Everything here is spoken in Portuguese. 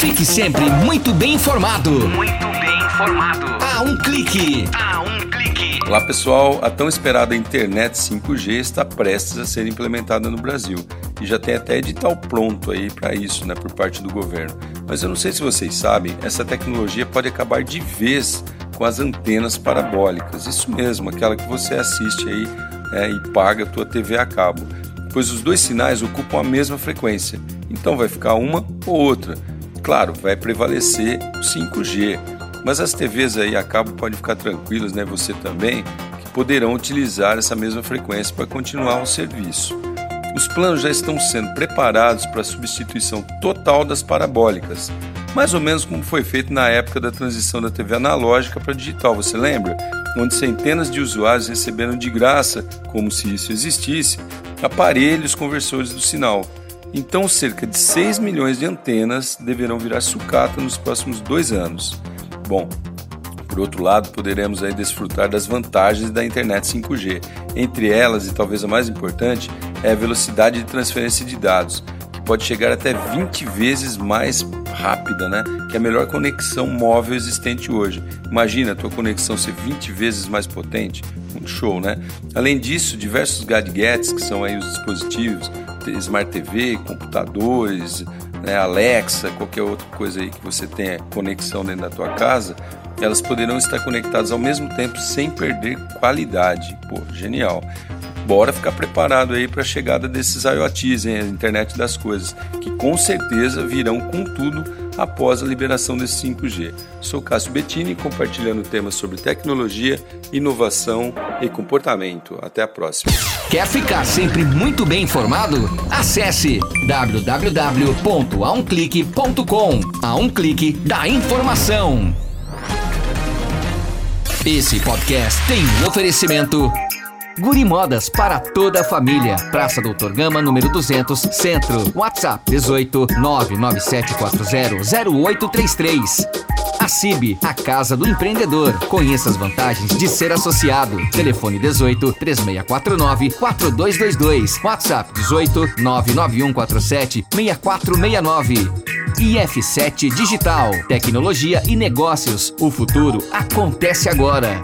Fique sempre muito bem informado. Muito bem informado. A um clique. A um clique. Olá pessoal, a tão esperada internet 5G está prestes a ser implementada no Brasil e já tem até edital pronto aí para isso, né, por parte do governo. Mas eu não sei se vocês sabem, essa tecnologia pode acabar de vez com as antenas parabólicas. Isso mesmo, aquela que você assiste aí é, e paga a tua TV a cabo, pois os dois sinais ocupam a mesma frequência. Então vai ficar uma ou outra. Claro, vai prevalecer o 5G, mas as TVs aí a cabo podem ficar tranquilas, né? Você também, que poderão utilizar essa mesma frequência para continuar o serviço. Os planos já estão sendo preparados para a substituição total das parabólicas, mais ou menos como foi feito na época da transição da TV analógica para digital, você lembra? Onde centenas de usuários receberam de graça, como se isso existisse, aparelhos conversores do sinal. Então, cerca de 6 milhões de antenas deverão virar sucata nos próximos dois anos. Bom, por outro lado, poderemos aí desfrutar das vantagens da internet 5G. Entre elas, e talvez a mais importante, é a velocidade de transferência de dados, que pode chegar até 20 vezes mais rápida, né? Que é a melhor conexão móvel existente hoje. Imagina a tua conexão ser 20 vezes mais potente, um show, né? Além disso, diversos gadgets, que são aí os dispositivos, Smart TV, computadores, né, Alexa, qualquer outra coisa aí que você tenha conexão dentro da tua casa, elas poderão estar conectadas ao mesmo tempo sem perder qualidade. Pô, genial. Bora ficar preparado aí para a chegada desses IoTs, hein, a internet das coisas, que com certeza virão com tudo após a liberação desse 5G. Sou Cássio Bettini, compartilhando temas sobre tecnologia, inovação e comportamento. Até a próxima. Quer ficar sempre muito bem informado? Acesse www.aumclique.com. A um clique da informação. Esse podcast tem um oferecimento Guri Modas para toda a família. Praça Doutor Gama, número 200, Centro. WhatsApp 18 99740 0833. A CIB, a Casa do Empreendedor. Conheça as vantagens de ser associado. Telefone 18 3649 4222. WhatsApp 18 99147 6469. IF7 Digital. Tecnologia e negócios. O futuro acontece agora.